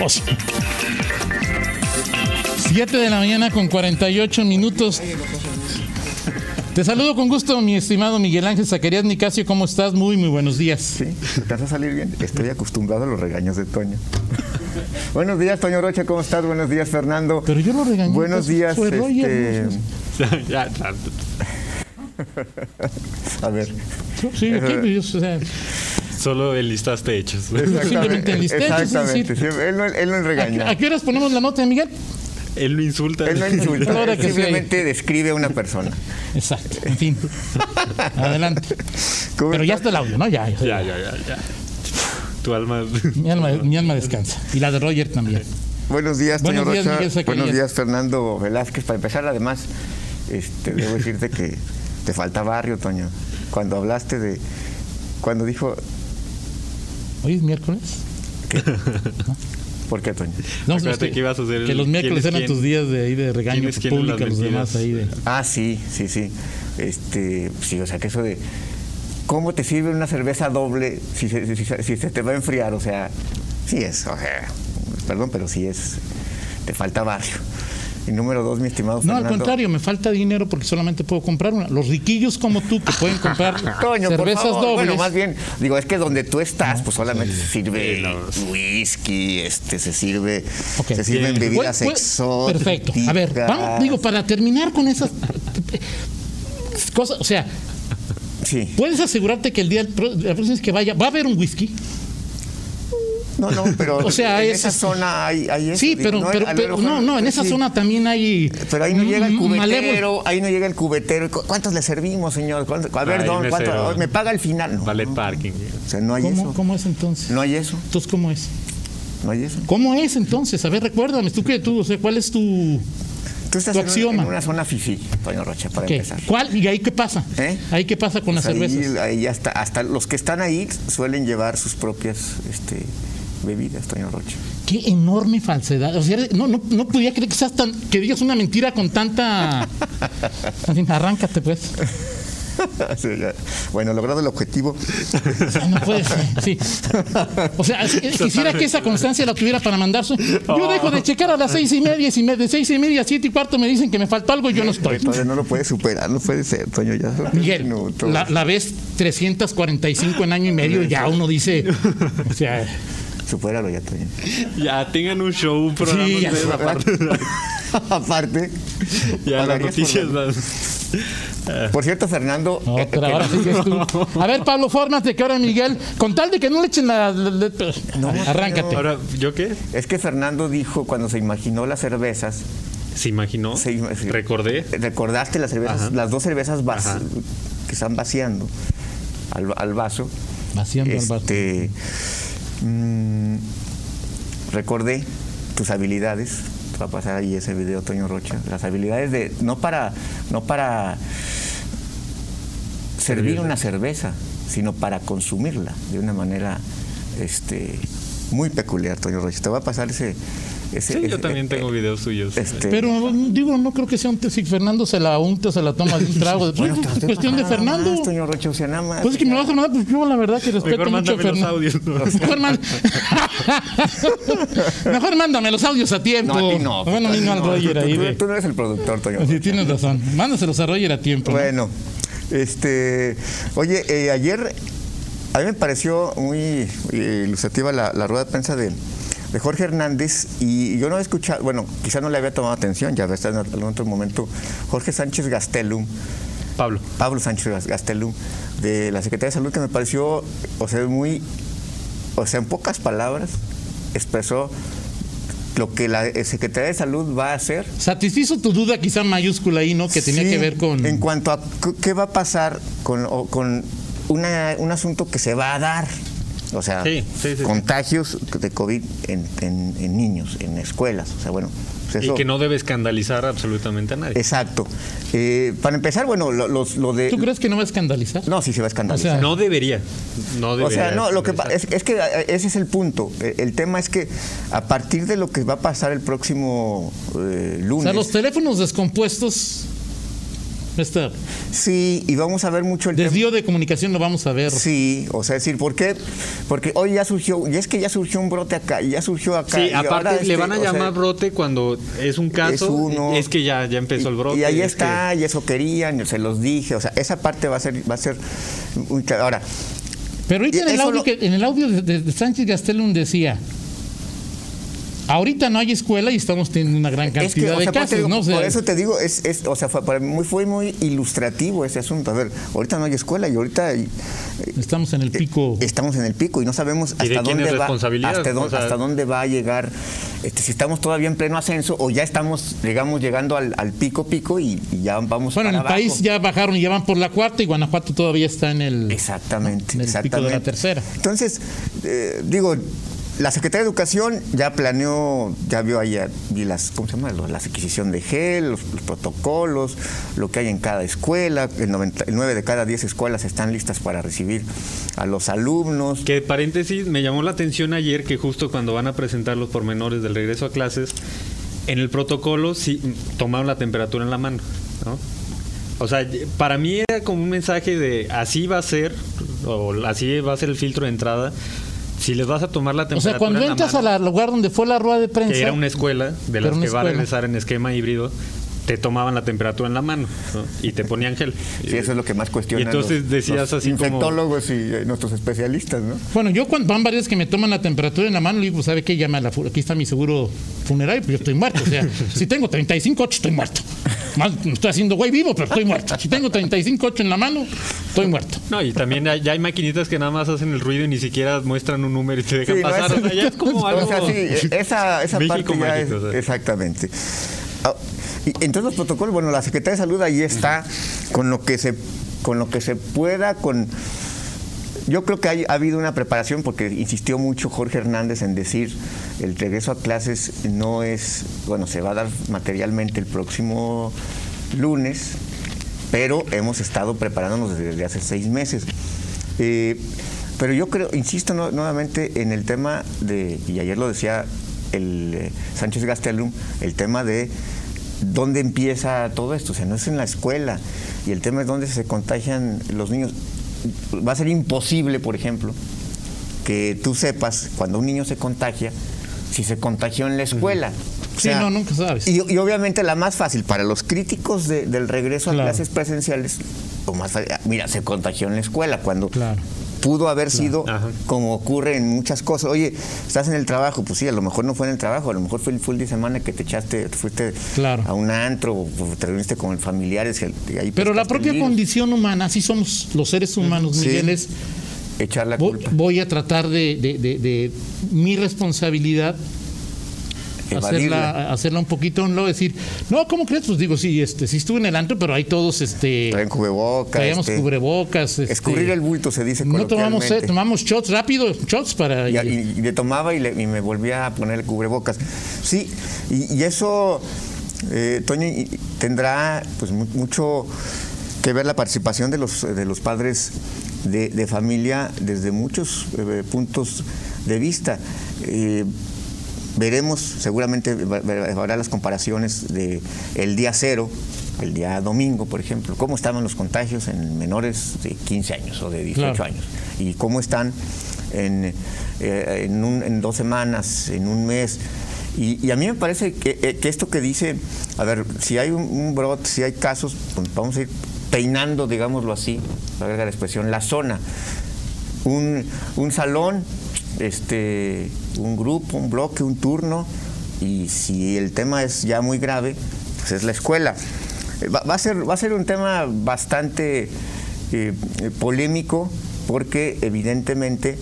propósito. 7 de la mañana con 48 minutos. Te saludo con gusto, mi estimado Miguel Ángel Zacarías Nicasio. ¿Cómo estás? Muy, muy buenos días. Sí, ¿te vas a salir bien? Estoy acostumbrado a los regaños de Toño. Buenos días, Toño Rocha, ¿cómo estás? Buenos días, Fernando. Pero yo lo regañé. Buenos días. Fue Roger, este, Ya, ya. A ver. Sí, ok, pues, o sea, Solo enlistaste hechos. Simplemente enlisté, Exactamente. decir- sí, él, no, él no ¿a, regaña. a qué horas ponemos la nota, Miguel? Él lo insulta. Él no insulta. Sí. simplemente describe a una persona. Exacto. En fin. Adelante. ¿Cómo Pero ya está el audio, ¿no? Ya. ya. Ya, ya, ya, ya. Tu alma. Mi, alma, mi alma descansa. Y la de Roger también. Buenos días, Toño Buenos días, Rocha. Miguel Zacarías. Buenos días, Fernando Velázquez. Para empezar, además, este, debo decirte que te falta barrio, Toño. Cuando hablaste de. Cuando dijo. Hoy es miércoles. ¿Por qué, Toño? No, es que ibas a hacer que el los miércoles eran quién. tus días de ahí de regaño ¿Quién es quién en público a los demás ahí de. Ah, sí, sí, sí. Este, sí, o sea, que eso de. ¿Cómo te sirve una cerveza doble si se, si se- si se te va a enfriar? O sea, sí es, o sea, perdón, pero sí es. Te falta barrio. Y número dos, mi estimado No, al contrario, me falta dinero porque solamente puedo comprar una. Los riquillos como tú que pueden comprar Toño, por cervezas favor. dobles. Bueno, más bien, digo, es que donde tú estás, pues solamente se sirve whisky, este, se sirve, se sirven Bien. bebidas Pues- pues, exóticas. Perfecto. A ver, vamos, digo, para terminar con esas cosas, o sea, Sí. ¿puedes asegurarte que el día, la próxima vez que vaya, va a haber un whisky? No, no, pero O sea, en es- esa zona hay, hay eso. Sí, digo, pero, no, pero, no, no, en esa sí. zona también hay. Pero ahí no llega el cubetero, ahí no llega el cubetero. ¿Cu- ¿Cuántos le servimos, señor? ¿Cuántos- A ver, Ay, don. Me paga al final. No, no. parking. O sea, no hay ¿Cómo, eso. ¿Cómo es entonces? No hay eso. Entonces, ¿cómo es? No hay eso. ¿Cómo es entonces? A ver, recuérdame, tú que tú, o sea, ¿cuál es tu. Tú estás Tu en una, axioma. en una zona fifí, Toño Rocha, para qué? empezar. ¿Cuál? ¿Y ahí qué pasa? ¿Eh? ¿Ahí qué pasa con las Pues ahí- cervezas? Ahí hasta, hasta los que están ahí suelen llevar sus propias este, bebidas, Toño Rocha. Qué enorme falsedad. O sea, no, no, no podía creer que seas tan, que digas una mentira con tanta. En fin, arráncate, pues. Sí, ya. bueno, logrado el objetivo. No puede ser, sí. O sea, quisiera que esa constancia la tuviera para mandar. su- Yo dejo de checar a las seis y media, y si me- de seis y media a siete y cuarto me dicen que me faltó algo, yo no estoy. No lo puedes superar, no puede ser, Toño. Ya Miguel, la, la vez 345 en año y medio, ya uno dice. O sea, Supéralo ya, Toño. Ya tengan un show, un programa Sí, ya. aparte. Aparte, Ya las noticias. Por cierto, Fernando. no, eh, que- ahora sigues tú. A ver, Pablo, fórmate que ahora Miguel, con tal de que no le echen la. la- la- arráncate. Ahora, ¿yo qué? Es que Fernando dijo cuando se imaginó las cervezas, ¿Se imaginó? se ima- se- Recordé. recordaste las cervezas, Ajá. las dos cervezas Ajá. que están vaciando al, al vaso. Vaciando el vaso. Mm, recordé tus habilidades. Te Va a pasar ahí ese video, Toño Rocha. Las habilidades de no para no para servir una cerveza, sino para consumirla de una manera este muy peculiar, Toño Rocha. Te va a pasar ese ese- Sí, yo también tengo videos suyos. este- Pero digo, no creo que sea un si Fernando se la unta, se la toma de un trago. Bueno, Pues, es cuestión de Fernando. más, nada más. Pues es que me vas a mandar, pues yo la verdad que respeto Mejor mucho a mándame los Fernando. audios. Mejor, man- Mejor mándame los audios a tiempo. No, a ti no. Bueno, a mí no al No, Roger tú, ahí. tú- de- tú no eres el productor, Toño. Sí, tienes razón. Mándaselos a Roger a tiempo. ¿no? Bueno, este, oye, eh, ayer a mí me pareció muy eh, ilustrativa la, la rueda de prensa de, de Jorge Hernández y yo no he escuchado, bueno, quizá no le había tomado atención, ya está en algún otro momento, Jorge Sánchez Gastelum, Pablo. Pablo Sánchez Gas- Gastelum, de la Secretaría de Salud, que me pareció, o sea, muy, o sea, en pocas palabras, expresó lo que la eh, Secretaría de Salud va a hacer Satisfizo tu duda quizá mayúscula ahí, ¿no? Que tenía Sí, que ver con... En cuanto a qué va a pasar con, o- con una- un asunto que se va a dar. O sea, Sí, sí, sí, sí. contagios de COVID en, en- en niños, en escuelas. O sea, bueno. pues Y que no debe escandalizar absolutamente a nadie. Exacto. Eh, para empezar, bueno, lo, los- lo de. ¿Tú crees que no va a escandalizar? No, sí se va a escandalizar. O sea, No debería. No O debería. sea, no, lo que es, es que eh, ese es el punto. Eh, El tema es que a partir de lo que va a pasar el próximo eh, O lunes. sea, los teléfonos descompuestos Esta Sí, y vamos a ver mucho el tema. desvío de comunicación lo vamos a ver. Sí, o sea, decir, ¿por qué? Porque hoy ya surgió, y es que ya surgió un brote acá, y ya surgió acá. Sí, y ahora aparte le este, van a o sea, llamar brote cuando es un caso. es uno. Es que ya, ya empezó el brote. Y ahí es está, y eso querían, y se los dije, o sea, esa parte va a ser, va a ser muy clara. Ahora, Pero ahorita en el audio, lo- que, en el audio de, de- de Sánchez Gastelum decía, ahorita no hay escuela y estamos teniendo una gran es que, cantidad o de sea, casos, digo, ¿no? O sea, por eso te digo, es, es, o sea, fue, para mí fue muy ilustrativo ese asunto. A ver, ahorita no hay escuela y ahorita eh, estamos en el pico. estamos en el pico y no sabemos ¿Y de hasta dónde va responsabilidad? hasta, dónde, O sea- hasta dónde va a llegar este, si estamos todavía en pleno ascenso o ya estamos digamos llegando al, al pico pico y, y ya vamos Bueno, en para el abajo. país ya bajaron y ya van por la cuarta y Guanajuato todavía está en el... exactamente en el pico de exactamente la tercera. entonces eh, digo la Secretaría de Educación ya planeó, ya vio ahí, vi las, ¿cómo se llama? La adquisición de gel, los, los protocolos, lo que hay en cada escuela. El, 90 el 9 de cada 10 escuelas están listas para recibir a los alumnos. Que paréntesis, me llamó la atención ayer que justo cuando van a presentar los pormenores del regreso a clases, en el protocolo sí tomaron la temperatura en la mano, ¿no? O sea, para mí era como un mensaje de así va a ser, o así va a ser el filtro de entrada. Si les vas a tomar la O temperatura sea, cuando entras al lugar donde fue la rueda de prensa... que era una escuela de las que va a escuela. regresar en esquema híbrido, te tomaban la temperatura en la mano ¿no? y te ponían gel. Sí, eso es lo que más cuestionan Y entonces los, decías los así como- infectólogos y eh, nuestros especialistas, ¿no? Bueno, yo cuando van varias que me toman la temperatura en la mano, le digo, pues, ¿sabe qué? Llama a la aquí está mi seguro funerario, pues yo estoy muerto. O sea, si tengo 35 8 estoy muerto. Más, me estoy haciendo güey vivo, pero estoy muerto. Si tengo 35 8 en la mano, estoy muerto. No, y también hay- ya hay maquinitas que nada más hacen el ruido y ni siquiera muestran un número y te dejan Sí, no, pasar. eso- o sea, ya es como algo. O sea, sí, esa, esa México parte ya mágico, es- o sea. exactamente. Y entonces los protocolos, bueno, la Secretaría de Salud ahí está con lo que se con lo que se pueda, con yo creo que hay- ha habido una preparación porque insistió mucho Jorge Hernández en decir el regreso a clases no es, bueno, se va a dar materialmente el próximo lunes, pero hemos estado preparándonos desde hace seis meses. Eh, pero yo creo, insisto nuevamente en el tema de, y ayer lo decía el eh, Sánchez Gastelum, el tema de dónde empieza todo esto, o sea, no es en la escuela, y el tema es dónde se contagian los niños. Va a ser imposible, por ejemplo, que tú sepas cuando un niño se contagia, si se contagió en la escuela. O Sí, no, nunca sabes. Y, y obviamente la más fácil para los críticos de- del regreso a Claro. clases presenciales, lo más fácil, mira, se contagió en la escuela cuando Claro. Pudo haber sido como ocurre en muchas cosas. Oye, estás en el trabajo, pues sí, a lo mejor no fue en el trabajo, a lo mejor fue el, día de semana que te echaste, te fuiste Claro. a un antro, o te reuniste con familiares. y ahí Pero la propia virus. condición humana, así somos los seres humanos, Sí. Miguel, es Echar la voy, culpa. voy a tratar de, de- de- de mi responsabilidad. Hacerla, hacerla un poquito un lado, decir, no, ¿cómo crees? Pues digo, sí, este, sí estuve en el antro, pero ahí todos este, Traen cubrebocas. traíamos este, cubrebocas. este, Escurrir el bulto, se dice No tomamos, eh, tomamos shots rápido, shots para... Y, y- y le tomaba y, le- y me volvía a poner el cubrebocas. Sí, y, eso, eh, Toño, tendrá pues mu- mucho que ver la participación de los, de los padres de, de familia desde muchos eh, puntos de vista. Eh, veremos, seguramente habrá las comparaciones de el día cero, el día domingo, por ejemplo, cómo estaban los contagios en menores de 15 años o de 18 Claro. años y cómo están en, eh, en, un- en dos semanas, en un mes. Y, y a mí me parece que, eh, que esto que dice, a ver, si hay un, un brote, si hay casos, pues vamos a ir peinando, digámoslo así, la expresión, la zona. Un, un salón, este, un grupo, un bloque, un turno, y si el tema es ya muy grave, pues es la escuela. Va, a, ser, va a ser un tema bastante eh, polémico porque evidentemente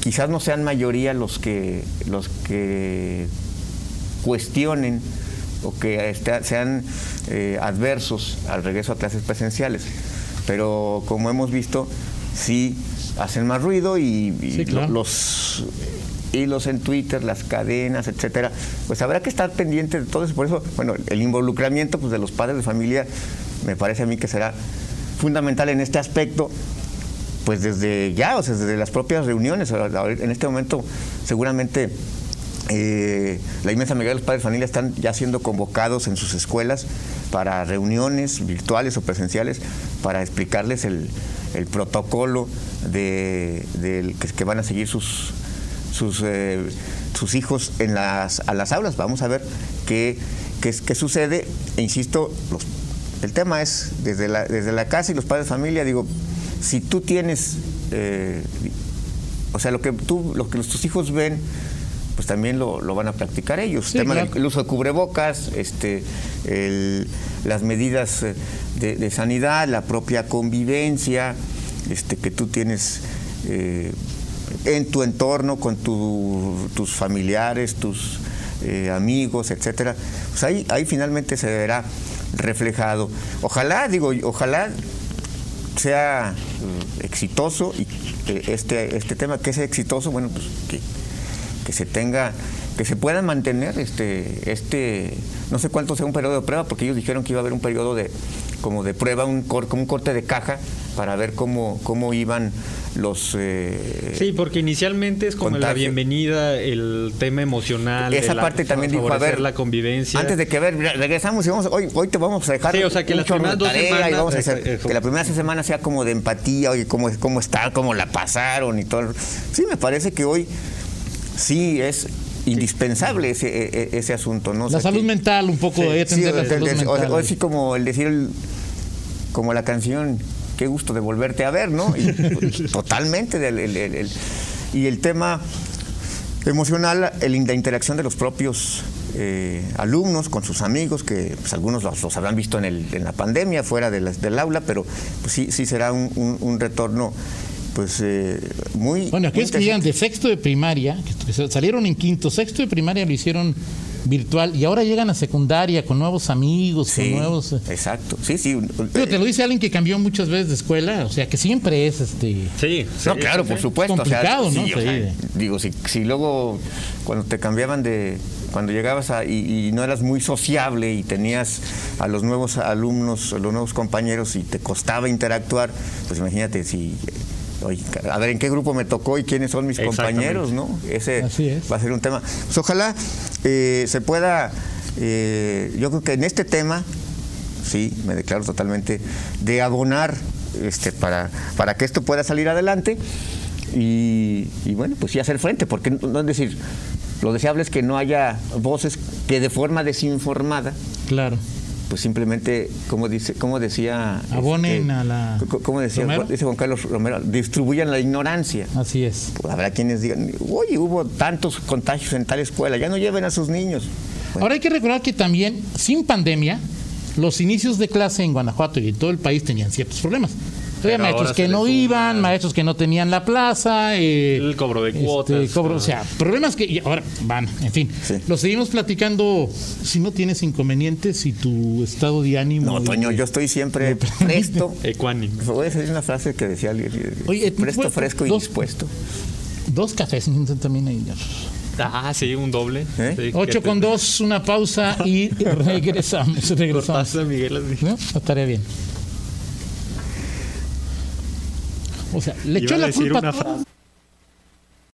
quizás no sean mayoría los que, los que cuestionen o que este- sean eh, adversos al regreso a clases presenciales. Pero como hemos visto, sí hacen más ruido y, y Sí, claro. lo- los hilos en Twitter, las cadenas, etcétera, pues habrá que estar pendiente de todo eso. Por eso, bueno, el involucramiento pues, de los padres de familia me parece a mí que será fundamental en este aspecto pues desde ya, o sea, desde las propias reuniones. En este momento seguramente eh, la inmensa mayoría de los padres de familia están ya siendo convocados en sus escuelas para reuniones virtuales o presenciales para explicarles el, el protocolo de, que, van a seguir sus, sus, eh, sus hijos en las, a las aulas. Vamos a ver qué, qué, sucede. E insisto, el tema es desde la, desde la casa y los padres de familia, digo, si tú tienes, eh, o sea, lo que, tú, lo que tus hijos ven, pues también lo, lo van a practicar ellos. Sí, el tema claro. del el uso de cubrebocas, este, el- las medidas eh, de, de sanidad, la propia convivencia este, que tú tienes eh, en tu entorno, con tu- tus familiares, tus eh, amigos, etcétera. Pues ahí, ahí finalmente se verá reflejado. Ojalá, digo, ojalá sea eh, exitoso y este, este tema que sea exitoso, bueno, pues que, que se tenga, que se pueda mantener este, este, no sé cuánto sea un periodo de prueba, porque ellos dijeron que iba a haber un periodo de como de prueba, un cor- como un corte de caja para ver cómo, cómo iban los eh, Sí, porque inicialmente es como la contagio. bienvenida, el tema emocional. esa la- parte también dijo, a ver, la convivencia. Antes de que a ver, re- regresamos y vamos, hoy, hoy te vamos a dejar Sí, o sea, que las primeras dos tarea y semanas- vamos a hacer, que la primera semana sea como de empatía, oye, cómo, cómo está, cómo la pasaron y todo. Sí, me parece que hoy sí es indispensable ese, e- e- ese asunto, ¿no? O La salud que- mental, un poco Sí, de la salud de- o sea, mental. o sí como el decir, el- como la canción, qué gusto de volverte a ver, ¿no? Y, pues, totalmente. del- el- el- el- y el tema emocional, el- la interacción de los propios eh, alumnos con sus amigos, que pues, algunos los, los habrán visto en, el- en la pandemia, fuera de las- del aula, pero pues, sí, sí será un, un- un retorno pues eh, muy... Bueno, aquellos que llegan de sexto de primaria, que salieron en quinto, sexto de primaria lo hicieron virtual y ahora llegan a secundaria con nuevos amigos, Sí, con nuevos... eh, exacto. Sí, sí. Digo, te lo dice alguien que cambió muchas veces de escuela, o sea, que siempre es este... Sí, No, sí, claro, sí, por supuesto. o sea, Complicado, ¿no? sí, o sea, digo, si, si luego cuando te cambiaban de, cuando llegabas a, y, y no eras muy sociable y tenías a los nuevos alumnos, a los nuevos compañeros y te costaba interactuar, pues imagínate si, oye, a ver en qué grupo me tocó y quiénes son mis compañeros, ¿no? Ese Así es. va a ser un tema. Pues ojalá eh, se pueda, eh, yo creo que en este tema sí, me declaro totalmente, de abonar este, para, para que esto pueda salir adelante y, y bueno, pues sí hacer frente, porque no no es decir, lo deseable es que no haya voces que de forma desinformada, Claro. Pues simplemente, como dice, como decía... Abonen este, a la- co- Como decía, Romero. dice Juan Carlos Romero, distribuyan la ignorancia. Así es. Pues habrá quienes digan, oye, hubo tantos contagios en tal escuela, ya no lleven a sus niños. Bueno, Ahora hay que recordar que también, sin pandemia, los inicios de clase en Guanajuato y en todo el país tenían ciertos problemas. Había maestros que no iban, maestros que no tenían la plaza. eh, El cobro de este, cuotas, cobro- ah. o sea, problemas que y ahora van, en fin. Sí. Lo seguimos platicando si no tienes inconvenientes y tu estado de ánimo. no, Toño, yo estoy siempre presto. Ecuánime. Voy a decir una frase que decía alguien, eh, Oye, presto, pues, fresco y dos- dispuesto. Dos cafés también ahí. Ah, sí, un doble. ¿Eh? Sí, Ocho que con te- dos, una pausa y regresamos. regresamos. Miguel así. ¿No? Estaría bien. O sea, le echó la culpa una.